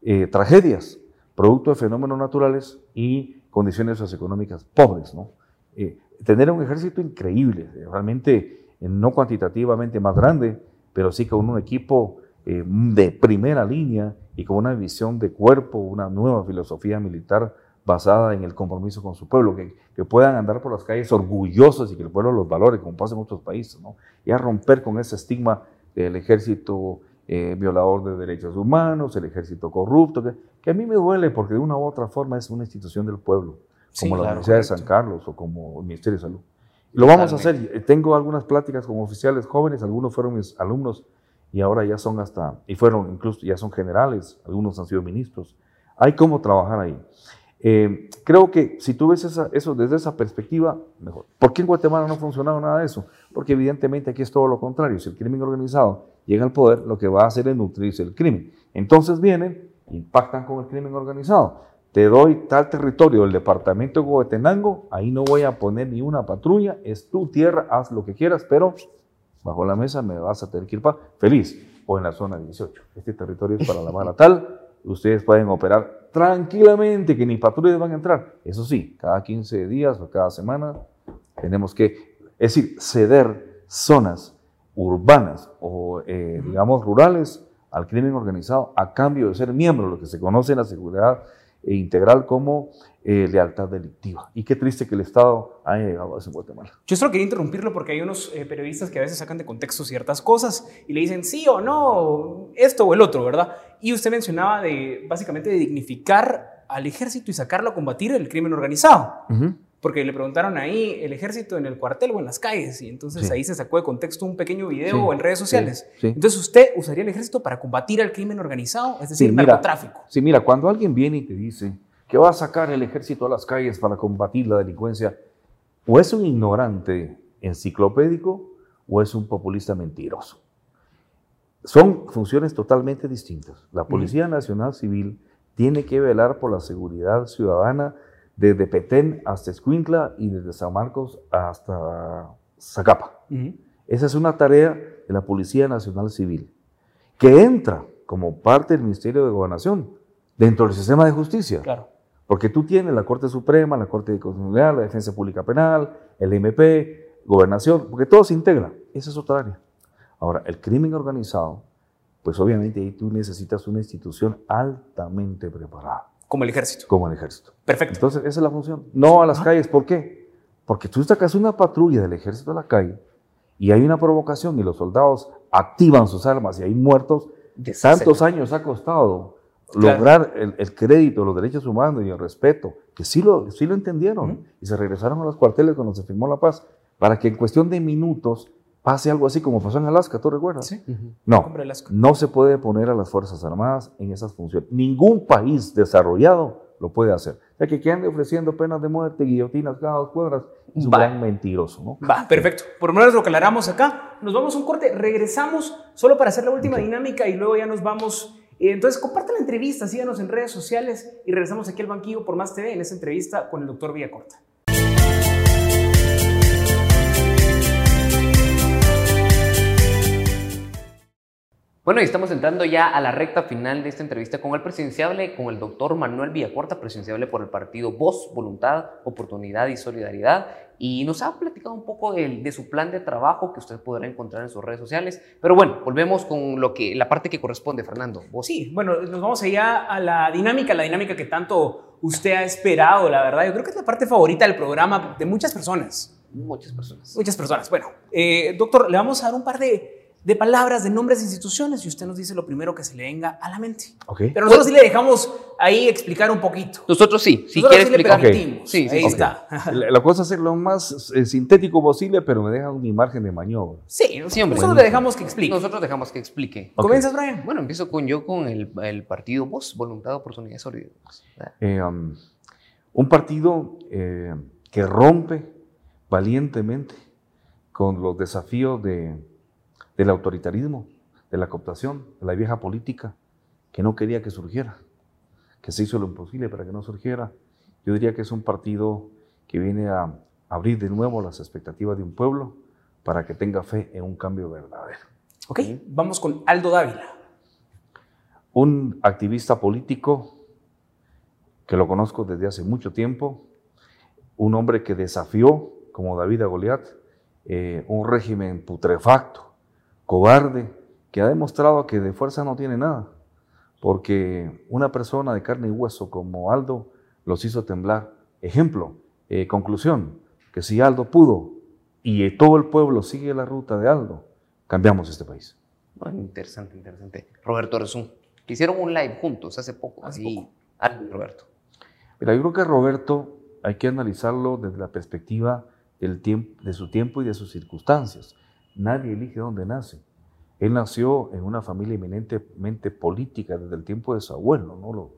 eh, tragedias, producto de fenómenos naturales y condiciones socioeconómicas pobres. ¿no? Eh, tener un ejército increíble, realmente no cuantitativamente más grande, pero sí con un equipo eh, de primera línea y con una visión de cuerpo, una nueva filosofía militar basada en el compromiso con su pueblo, que, que, puedan andar por las calles orgullosos y que el pueblo los valore, como pasa en otros países, ¿no? y a romper con ese estigma del ejército eh, violador de derechos humanos, el ejército corrupto, que, que, a mí me duele porque de una u otra forma es una institución del pueblo, como la Universidad de San Carlos o como el Ministerio de Salud. Lo vamos a hacer. Tengo algunas pláticas con oficiales jóvenes, algunos fueron mis alumnos y ahora ya son hasta, y fueron incluso, ya son generales, algunos han sido ministros. Hay cómo trabajar ahí. Eh, creo que si tú ves eso desde esa perspectiva, mejor. ¿Por qué en Guatemala no ha funcionado nada de eso? Porque evidentemente aquí es todo lo contrario. Si el crimen organizado llega al poder, lo que va a hacer es nutrirse el crimen. Entonces vienen, impactan con el crimen organizado. Te doy tal territorio del departamento de Huehuetenango, ahí no voy a poner ni una patrulla, es tu tierra, haz lo que quieras, pero bajo la mesa me vas a tener que ir para feliz o en la zona 18. Este territorio es para la mala tal, ustedes pueden operar tranquilamente, que ni patrullas van a entrar. Eso sí, cada 15 días o cada semana tenemos que, es decir, ceder zonas urbanas o, eh, digamos, rurales al crimen organizado a cambio de ser miembro, lo que se conoce en la seguridad e integral como eh, lealtad delictiva. Y qué triste que el Estado haya llegado a eso en Guatemala. Yo solo quería interrumpirlo porque hay unos eh, periodistas que a veces sacan de contexto ciertas cosas y le dicen sí o no, esto o el otro, ¿verdad? Y usted mencionaba de básicamente de dignificar al ejército y sacarlo a combatir el crimen organizado. Porque le preguntaron ahí el ejército en el cuartel o en las calles, y entonces ahí se sacó de contexto un pequeño video en redes sociales. entonces, ¿usted usaría el ejército para combatir al crimen organizado? Es decir, narcotráfico. Sí, mira, cuando alguien viene y te dice que va a sacar el ejército a las calles para combatir la delincuencia, o es un ignorante enciclopédico o es un populista mentiroso. Son funciones totalmente distintas. La Policía Nacional Civil tiene que velar por la seguridad ciudadana desde Petén hasta Escuintla y desde San Marcos hasta Zacapa. Esa es una tarea de la Policía Nacional Civil, que entra como parte del Ministerio de Gobernación dentro del sistema de justicia. Claro. Porque tú tienes la Corte Suprema, la Corte de Constitucionalidad, la Defensa Pública Penal, el MP, Gobernación, porque todo se integra. Esa es otra área. Ahora, el crimen organizado, pues obviamente ahí tú necesitas una institución altamente preparada. Como el ejército. Como el ejército. Perfecto. Entonces, esa es la función. No a las calles. ¿Por qué? Porque tú sacas una patrulla del ejército a la calle y hay una provocación y los soldados activan sus armas y hay muertos. De tantos años ha costado lograr el, crédito, los derechos humanos y el respeto, que sí lo, sí lo entendieron y se regresaron a los cuarteles cuando se firmó la paz, para que en cuestión de minutos pase algo así como pasó en Alaska, ¿tú recuerdas? Sí. No, no se puede poner a las Fuerzas Armadas en esas funciones. Ningún país desarrollado lo puede hacer. O sea, que quieran ofreciendo penas de muerte, guillotinas cada dos cuadras, es un gran mentiroso, ¿no? Va, perfecto. Por lo menos lo que aclaramos acá. Nos vamos a un corte, regresamos solo para hacer la última dinámica y luego ya nos vamos. Entonces, comparte la entrevista, síganos en redes sociales y regresamos aquí al banquillo por Más TV en esta entrevista con el doctor Villacorta. Bueno, y estamos entrando ya a la recta final de esta entrevista con el presidenciable, con el doctor Manuel Villacorta, presidenciable por el partido Voz, Voluntad, Oportunidad y Solidaridad. Y nos ha platicado un poco de, su plan de trabajo que usted podrá encontrar en sus redes sociales. Pero bueno, volvemos con lo que, la parte que corresponde, Fernando. Sí, bueno, nos vamos allá a la dinámica, la dinámica que tanto usted ha esperado, la verdad. Yo creo que es la parte favorita del programa de muchas personas. Muchas personas. Muchas personas. Bueno, eh, doctor, le vamos a dar un par de de palabras, de nombres de instituciones y usted nos dice lo primero que se le venga a la mente. Okay. Pero nosotros sí le dejamos ahí explicar un poquito. Nosotros sí, si quiere explicar. Sí, ahí está. La, cosa es ser lo más eh, sintético posible, pero me deja mi margen de maniobra. Sí, nosotros le dejamos que explique. Nosotros dejamos que explique. ¿Comienzas, Brian? Bueno, empiezo con yo con el, partido Voz, Voluntad, Oportunidad, Solidaridad. Eh, um, un partido eh, que rompe valientemente con los desafíos de del autoritarismo, de la cooptación, de la vieja política, que no quería que surgiera, que se hizo lo imposible para que no surgiera. Yo diría que es un partido que viene a abrir de nuevo las expectativas de un pueblo para que tenga fe en un cambio verdadero. Ok, vamos con Aldo Dávila. Un activista político que lo conozco desde hace mucho tiempo, un hombre que desafió, como David a Goliat, eh, un régimen putrefacto, cobarde, que ha demostrado que de fuerza no tiene nada, porque una persona de carne y hueso como Aldo los hizo temblar. Ejemplo, eh, conclusión, que si Aldo pudo y todo el pueblo sigue la ruta de Aldo, cambiamos este país. Bueno, interesante, interesante. Roberto Resún, hicieron un live juntos hace poco. Así, Aldo Roberto. Mira, yo creo que Roberto hay que analizarlo desde la perspectiva del tiempo, de su tiempo y de sus circunstancias. Nadie elige dónde nace. Él nació en una familia eminentemente política desde el tiempo de su abuelo, ¿no? Lo,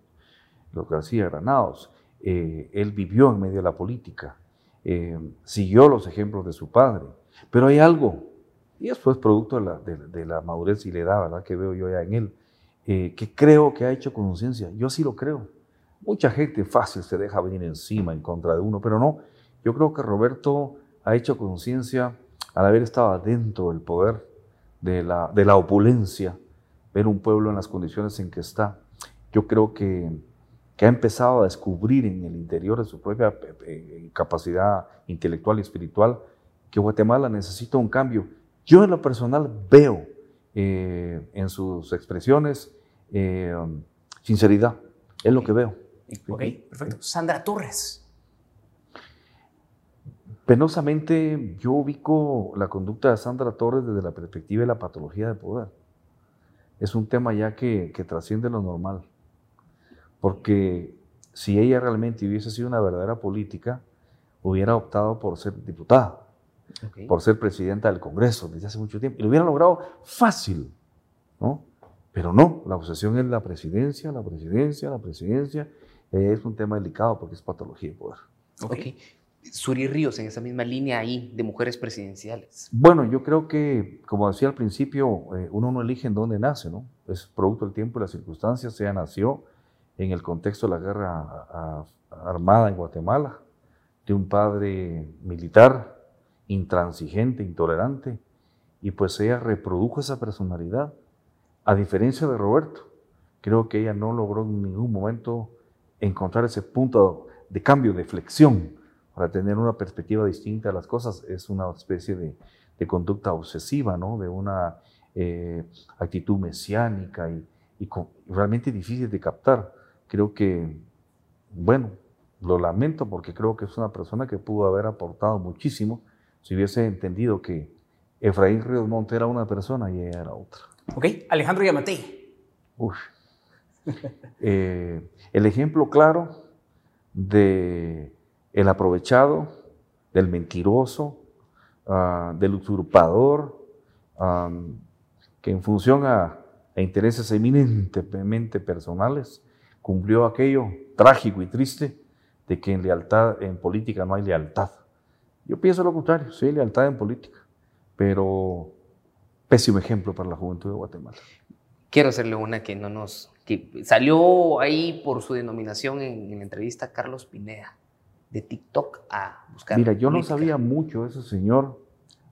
lo García Granados. Eh, él vivió en medio de la política, eh, siguió los ejemplos de su padre. Pero hay algo, y eso es producto de la, de, la madurez y la edad ¿verdad? que veo yo ya en él, eh, que creo que ha hecho conciencia. Yo sí lo creo. Mucha gente fácil se deja venir encima en contra de uno, pero no. Yo creo que Roberto ha hecho conciencia al haber estado dentro del poder de la, de la opulencia, ver un pueblo en las condiciones en que está, yo creo que, que ha empezado a descubrir en el interior de su propia eh, capacidad intelectual y espiritual que Guatemala necesita un cambio. Yo en lo personal veo eh, en sus expresiones eh, sinceridad, es lo que veo. Ok, perfecto. Sandra Torres. Penosamente, yo ubico la conducta de Sandra Torres desde la perspectiva de la patología de poder. Es un tema ya que, trasciende lo normal. Porque si ella realmente hubiese sido una verdadera política, hubiera optado por ser diputada, por ser presidenta del Congreso desde hace mucho tiempo. Y lo hubiera logrado fácil, ¿no? Pero no, la obsesión es la presidencia, la presidencia, la presidencia. es un tema delicado porque es patología de poder. Okay. Suri Ríos en esa misma línea ahí de mujeres presidenciales? Bueno, yo creo que, como decía al principio, eh, uno no elige en dónde nace, ¿no? Es producto del tiempo y las circunstancias. Ella nació en el contexto de la guerra armada en Guatemala, de un padre militar, intransigente, intolerante, y pues ella reprodujo esa personalidad. A diferencia de Roberto, creo que ella no logró en ningún momento encontrar ese punto de cambio, de flexión para tener una perspectiva distinta de las cosas. Es una especie de, conducta obsesiva, ¿no? de una eh, actitud mesiánica y, realmente difícil de captar. Creo que, bueno, lo lamento porque creo que es una persona que pudo haber aportado muchísimo si hubiese entendido que Efraín Ríos Monte era una persona y ella era otra. Ok, Alejandro Yamatei. Uf. Eh, el ejemplo claro de el aprovechado, del mentiroso, ah, del usurpador, que en función a, intereses eminentemente personales cumplió aquello trágico y triste de que en lealtad, en política no hay lealtad. Yo pienso lo contrario, sí hay lealtad en política, pero pésimo ejemplo para la juventud de Guatemala. Quiero hacerle una que no nos, que salió ahí por su denominación en, en la entrevista Carlos Pineda de TikTok a buscar. Mira, yo no sabía mucho de ese señor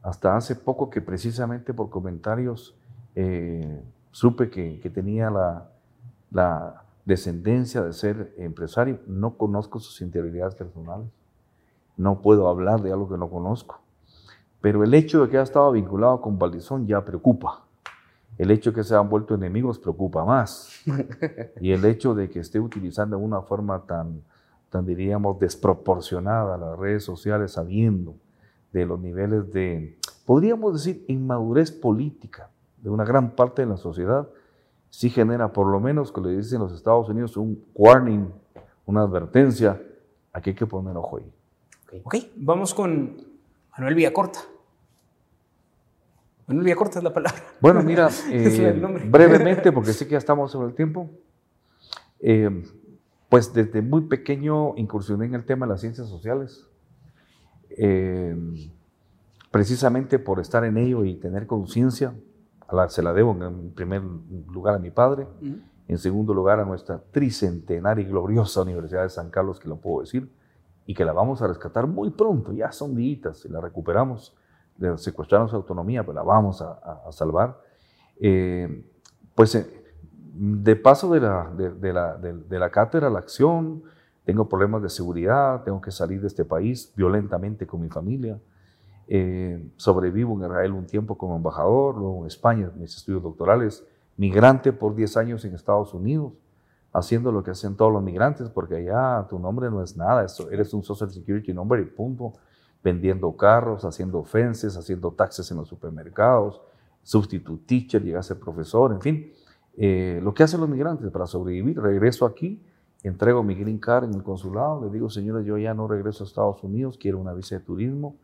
hasta hace poco que precisamente por comentarios eh, supe que, que tenía la, la descendencia de ser empresario, no conozco sus interioridades personales, no puedo hablar de algo que no conozco, pero el hecho de que haya estado vinculado con Valdizón ya preocupa. El hecho de que se han vuelto enemigos preocupa más. Y el hecho de que esté utilizando de una forma tan, tan diríamos, desproporcionada las redes sociales, sabiendo de los niveles de, podríamos decir, inmadurez política de una gran parte de la sociedad, sí genera, por lo menos, que le dicen los Estados Unidos, un warning, una advertencia, aquí hay que poner ojo ahí. Ok, vamos con Manuel Villacorta. Manuel Villacorta es la palabra. Bueno, mira, eh, brevemente, porque sé que ya estamos sobre el tiempo, eh, pues desde muy pequeño incursioné en el tema de las ciencias sociales. Eh, precisamente por estar en ello y tener conciencia, se la debo en primer lugar a mi padre, en segundo lugar a nuestra tricentenaria y gloriosa Universidad de San Carlos, que lo puedo decir, y que la vamos a rescatar muy pronto, ya son días, si la recuperamos, su autonomía, pues la vamos a, salvar. Eh, pues eh, de paso de la, de, la, de la cátedra a la acción, tengo problemas de seguridad, tengo que salir de este país violentamente con mi familia. Eh, sobrevivo en Israel un tiempo como embajador, luego en España, mis estudios doctorales, migrante por 10 años en Estados Unidos, haciendo lo que hacen todos los migrantes, porque allá tu nombre no es nada, eres un Social Security number y punto, vendiendo carros, haciendo ofenses, haciendo taxes en los supermercados, substitute teacher, llega a ser profesor, en fin, eh, lo que hacen los migrantes para sobrevivir. Regreso aquí, entrego mi green card en el consulado, le digo, señora, yo ya no regreso a Estados Unidos, quiero una visa de turismo.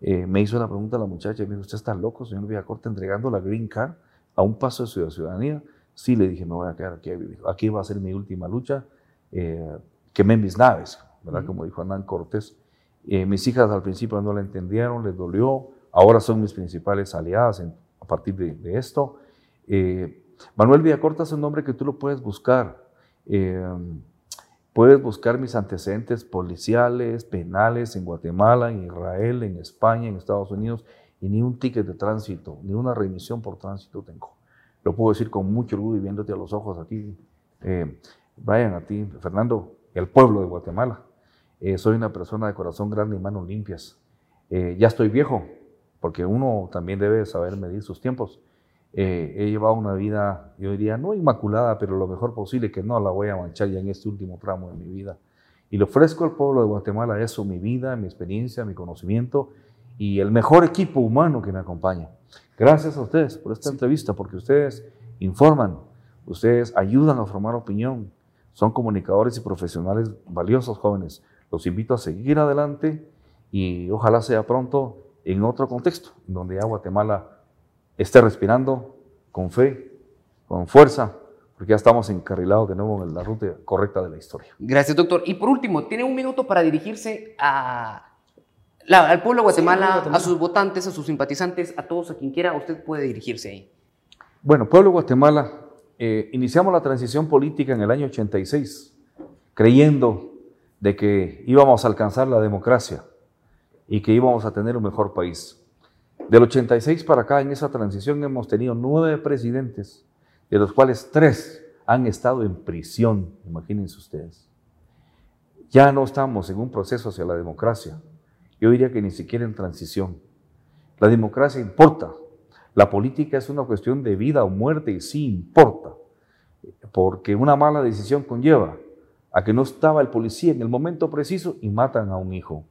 Eh, me hizo la pregunta la muchacha, me dijo, ¿usted está loco, señor Villacorte, entregando la green card a un paso de ciudadanía? Sí, le dije, me voy a quedar aquí a vivir. Aquí va a ser mi última lucha. Eh, quemé mis naves, ¿verdad? Como dijo Hernán Cortés. Eh, mis hijas al principio no la entendieron, les dolió. Ahora son mis principales aliadas a partir de, esto. Manuel Villacorta es un nombre que tú lo puedes buscar. Puedes buscar mis antecedentes policiales, penales en Guatemala, en Israel, en España, en Estados Unidos, y ni un ticket de tránsito, ni una remisión por tránsito tengo. Lo puedo decir con mucho orgullo y viéndote a los ojos a ti, eh, Brian, a ti, Fernando, el pueblo de Guatemala. Eh, soy una persona de corazón grande y manos limpias. Eh, ya estoy viejo, porque uno también debe saber medir sus tiempos. Eh, he llevado una vida, yo diría, no inmaculada, pero lo mejor posible, que no la voy a manchar ya en este último tramo de mi vida. Y le ofrezco al pueblo de Guatemala eso, mi vida, mi experiencia, mi conocimiento y el mejor equipo humano que me acompaña. Gracias a ustedes por esta entrevista, porque ustedes informan, ustedes ayudan a formar opinión, son comunicadores y profesionales valiosos jóvenes. Los invito a seguir adelante y ojalá sea pronto en otro contexto, donde ya Guatemala esté respirando con fe, con fuerza, porque ya estamos encarrilados de nuevo en la ruta correcta de la historia. Gracias, doctor. Y por último, tiene un minuto para dirigirse a, al pueblo de Guatemala, a sus votantes, a sus simpatizantes, a todos, a quien quiera, usted puede dirigirse ahí. Bueno, pueblo de Guatemala, eh, iniciamos la transición política en el año 86, creyendo de que íbamos a alcanzar la democracia y que íbamos a tener un mejor país. Del 86 para acá, en esa transición, hemos tenido nueve presidentes, de los cuales tres han estado en prisión, imagínense ustedes. Ya no estamos en un proceso hacia la democracia. Yo diría que ni siquiera en transición. La democracia importa. La política es una cuestión de vida o muerte y sí importa. Porque una mala decisión conlleva a que no estaba el policía en el momento preciso y matan a un hijo.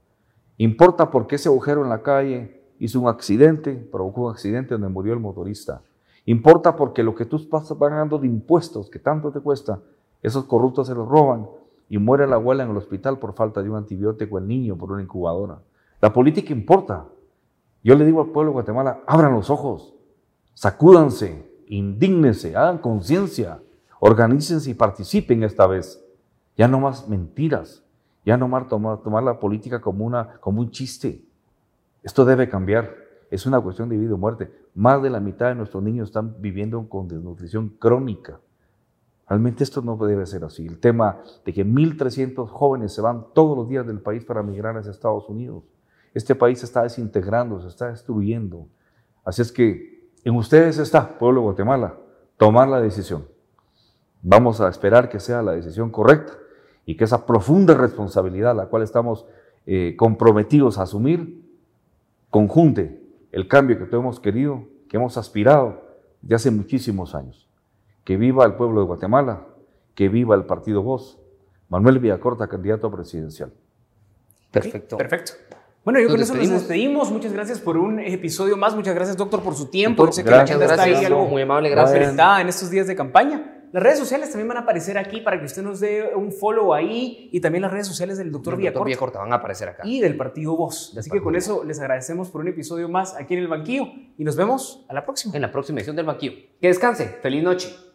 Importa porque ese agujero en la calle hizo un accidente, provocó un accidente donde murió el motorista. Importa porque lo que tú estás pagando de impuestos, que tanto te cuesta, esos corruptos se los roban y muere la abuela en el hospital por falta de un antibiótico, el niño por una incubadora. La política importa. Yo le digo al pueblo de Guatemala, abran los ojos, sacúdanse, indígnense, hagan conciencia, organícense y participen esta vez. Ya no más mentiras, ya no más tomar, la política como un chiste. Esto debe cambiar. Es una cuestión de vida o muerte. Más de la mitad de nuestros niños están viviendo con desnutrición crónica. Realmente esto no debe ser así. El tema de que 1.300 jóvenes se van todos los días del país para migrar hacia Estados Unidos. Este país se está desintegrando, se está destruyendo. Así es que en ustedes está, pueblo de Guatemala, tomar la decisión. Vamos a esperar que sea la decisión correcta y que esa profunda responsabilidad, la cual estamos eh, comprometidos a asumir, conjunte el cambio que todos hemos querido, que hemos aspirado de hace muchísimos años. Que viva el pueblo de Guatemala, que viva el partido Voz. Manuel Villacorta, candidato presidencial. Perfecto. perfecto. Bueno, yo con eso nos despedimos. Muchas gracias por un episodio más. Muchas gracias, doctor, por su tiempo. Doctor, gracias, gracias, algo muy amable, gracias. En estos días de campaña. Las redes sociales también van a aparecer aquí para que usted nos dé un follow ahí y también las redes sociales del doctor Villacorta. van a aparecer acá. Y del partido Voz. Así que con eso les agradecemos por un episodio más aquí en el banquillo y nos vemos a la próxima. En la próxima edición del banquillo. Que descanse. Feliz noche.